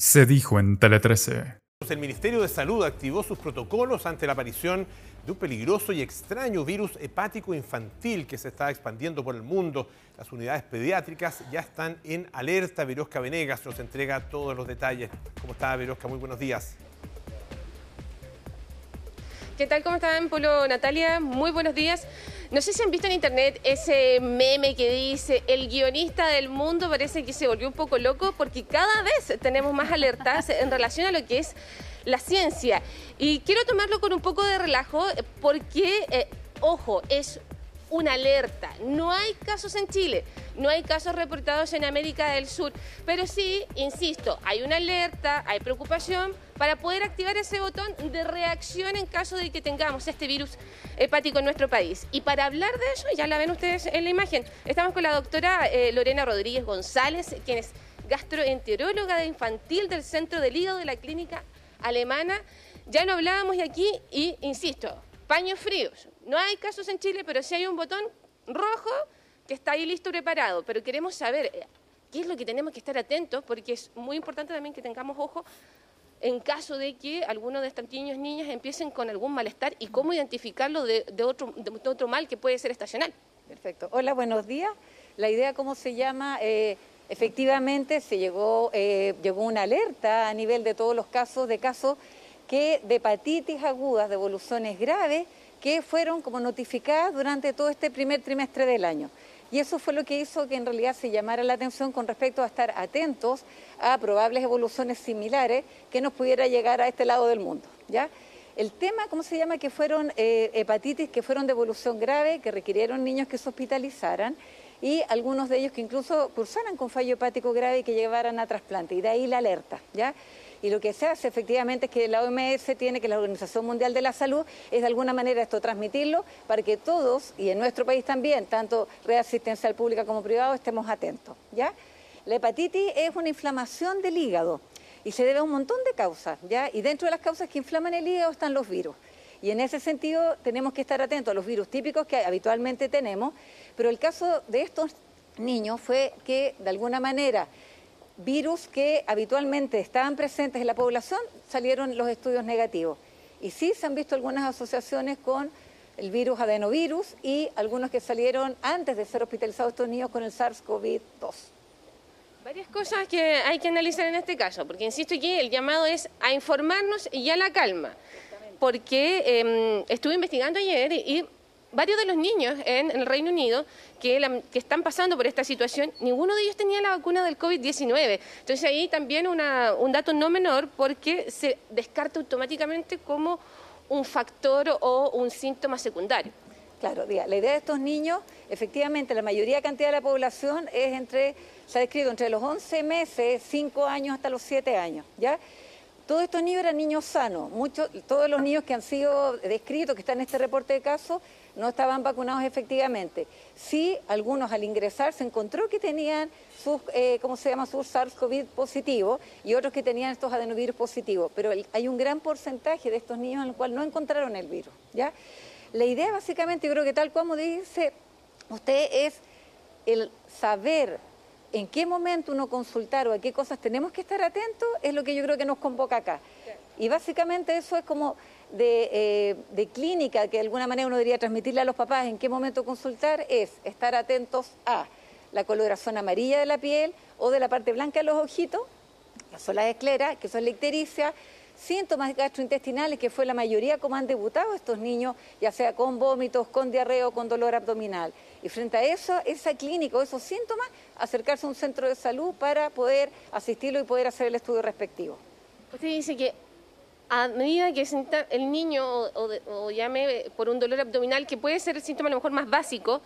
se dijo en Tele 13. El Ministerio de Salud activó sus protocolos ante la aparición de un peligroso y extraño virus hepático infantil que se está expandiendo por el mundo. Las unidades pediátricas ya están en alerta. Virosca Venegas nos entrega todos los detalles. ¿Cómo está, Virosca? Muy buenos días. ¿Qué tal? ¿Cómo están, Polo Natalia? Muy buenos días. No sé si han visto en internet ese meme que dice el guionista del mundo parece que se volvió un poco loco porque cada vez tenemos más alertas en relación a lo que es la ciencia. Y quiero tomarlo con un poco de relajo porque, eh, ojo, es una alerta. No hay casos en Chile, no hay casos reportados en América del Sur, pero sí, insisto, hay una alerta, hay preocupación para poder activar ese botón de reacción en caso de que tengamos este virus hepático en nuestro país. Y para hablar de eso, ya la ven ustedes en la imagen, estamos con la doctora eh, Lorena Rodríguez González, quien es gastroenteróloga de infantil del Centro del Hígado de la Clínica Alemana. Ya lo hablábamos y aquí, y insisto, paños fríos. No hay casos en Chile, pero sí hay un botón rojo que está ahí listo, preparado. Pero queremos saber eh, qué es lo que tenemos que estar atentos, porque es muy importante también que tengamos ojo en caso de que alguno de estos niños niñas empiecen con algún malestar y cómo identificarlo de, otro, de otro mal que puede ser estacional. Perfecto. Hola, buenos días. La idea, ¿cómo se llama? Eh, efectivamente, se llegó, eh, llegó una alerta a nivel de todos los casos, de casos que de hepatitis agudas, de evoluciones graves, que fueron como notificadas durante todo este primer trimestre del año. Y eso fue lo que hizo que en realidad se llamara la atención con respecto a estar atentos a probables evoluciones similares que nos pudiera llegar a este lado del mundo. ¿ya? El tema, ¿cómo se llama? Que fueron eh, hepatitis que fueron de evolución grave, que requirieron niños que se hospitalizaran y algunos de ellos que incluso cursaran con fallo hepático grave y que llevaran a trasplante. Y de ahí la alerta. ¿ya? Y lo que se hace efectivamente es que la OMS tiene, que la Organización Mundial de la Salud, es de alguna manera esto transmitirlo para que todos, y en nuestro país también, tanto red asistencial pública como privado, estemos atentos. ¿ya? La hepatitis es una inflamación del hígado y se debe a un montón de causas, ¿ya? Y dentro de las causas que inflaman el hígado están los virus. Y en ese sentido tenemos que estar atentos a los virus típicos que habitualmente tenemos, pero el caso de estos niños fue que de alguna manera virus que habitualmente estaban presentes en la población, salieron los estudios negativos. Y sí se han visto algunas asociaciones con el virus adenovirus y algunos que salieron antes de ser hospitalizados estos niños con el SARS-CoV-2. Varias cosas que hay que analizar en este caso, porque insisto que el llamado es a informarnos y a la calma. Porque em, estuve investigando ayer y varios de los niños en el Reino Unido que, están pasando por esta situación, ninguno de ellos tenía la vacuna del COVID-19. Entonces ahí también un dato no menor porque se descarta automáticamente como un factor o un síntoma secundario. Claro, la idea de estos niños, efectivamente, la mayoría cantidad de la población es entre, se ha descrito entre los 11 meses, 5 años hasta los 7 años, ¿ya? Todos estos niños eran niños sanos, muchos, todos los niños que han sido descritos, que están en este reporte de casos, no estaban vacunados efectivamente. Sí, algunos al ingresar se encontró que tenían sus, eh, ¿cómo se llama?, sus SARS-CoV positivos y otros que tenían estos adenovirus positivos. Pero hay un gran porcentaje de estos niños en el cual no encontraron el virus, ¿ya? La idea básicamente, yo creo que tal como dice usted, es el saber en qué momento uno consultar o a qué cosas tenemos que estar atentos, es lo que yo creo que nos convoca acá. Y básicamente eso es como eh, de, clínica, que de alguna manera uno debería transmitirle a los papás en qué momento consultar, es estar atentos a la coloración amarilla de la piel o de la parte blanca de los ojitos, que son las escleras, que son ictericia, síntomas gastrointestinales, que fue la mayoría como han debutado estos niños, ya sea con vómitos, con diarrea o con dolor abdominal. Y frente a eso, esa clínica o esos síntomas, acercarse a un centro de salud para poder asistirlo y poder hacer el estudio respectivo. Usted dice que a medida que el niño o, llame por un dolor abdominal, que puede ser el síntoma a lo mejor más básico,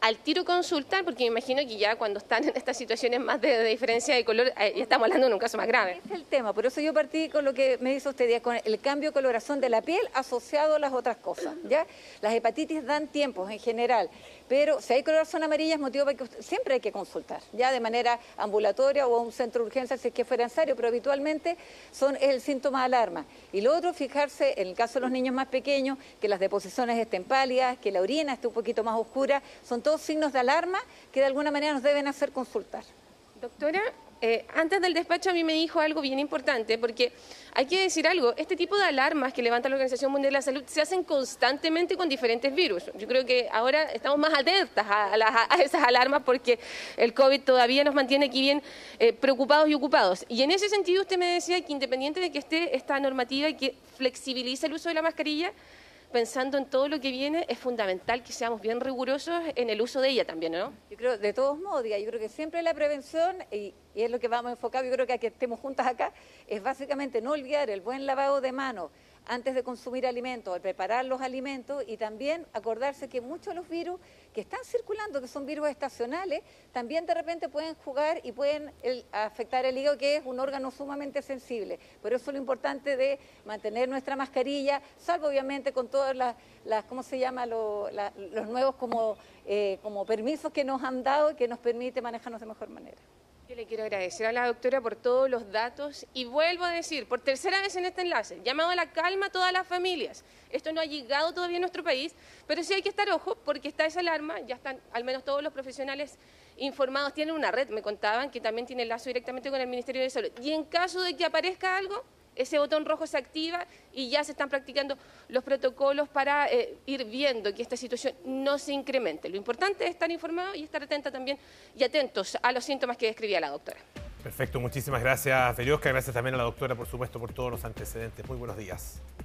al tiro consultar, porque me imagino que ya cuando están en estas situaciones más de, diferencia de color, ya estamos hablando de un caso más grave. Es el tema, por eso yo partí con lo que me dice usted, con el cambio de coloración de la piel asociado a las otras cosas, ¿ya? Las hepatitis dan tiempos en general, pero si hay coloración amarilla es motivo para que siempre hay que consultar, ya de manera ambulatoria o a un centro de urgencia si es que fuera necesario, pero habitualmente son el síntoma de alarma. Y lo otro, fijarse, en el caso de los niños más pequeños, que las deposiciones estén pálidas, que la orina esté un poquito más oscura, son todos signos de alarma que de alguna manera nos deben hacer consultar. Doctora, eh, antes del despacho a mí me dijo algo bien importante, porque hay que decir algo, este tipo de alarmas que levanta la Organización Mundial de la Salud se hacen constantemente con diferentes virus. Yo creo que ahora estamos más atentas a, esas alarmas porque el COVID todavía nos mantiene aquí bien eh, preocupados y ocupados. Y en ese sentido usted me decía que independiente de que esté esta normativa y que flexibiliza el uso de la mascarilla, pensando en todo lo que viene, es fundamental que seamos bien rigurosos en el uso de ella también, ¿no? Yo creo, de todos modos, yo creo que siempre la prevención, y, y es lo que vamos a enfocar, yo creo que a que estemos juntas acá, es básicamente no olvidar el buen lavado de manos, antes de consumir alimentos, al preparar los alimentos y también acordarse que muchos de los virus que están circulando, que son virus estacionales, también de repente pueden jugar y pueden afectar el hígado, que es un órgano sumamente sensible. Por eso lo importante de mantener nuestra mascarilla, salvo obviamente con todas las, ¿cómo se llama?, los nuevos como, eh, como permisos que nos han dado y que nos permite manejarnos de mejor manera. Yo le quiero agradecer a la doctora por todos los datos y vuelvo a decir, por tercera vez en este enlace, llamado a la calma a todas las familias. Esto no ha llegado todavía a nuestro país, pero sí hay que estar ojo porque está esa alarma, ya están al menos todos los profesionales informados, tienen una red, me contaban, que también tiene lazo directamente con el Ministerio de Salud. Y en caso de que aparezca algo, ese botón rojo se activa y ya se están practicando los protocolos para eh, ir viendo que esta situación no se incremente. Lo importante es estar informado y estar atenta también y atentos a los síntomas que describía la doctora. Perfecto, muchísimas gracias, Feliosca. Gracias también a la doctora, por supuesto, por todos los antecedentes. Muy buenos días.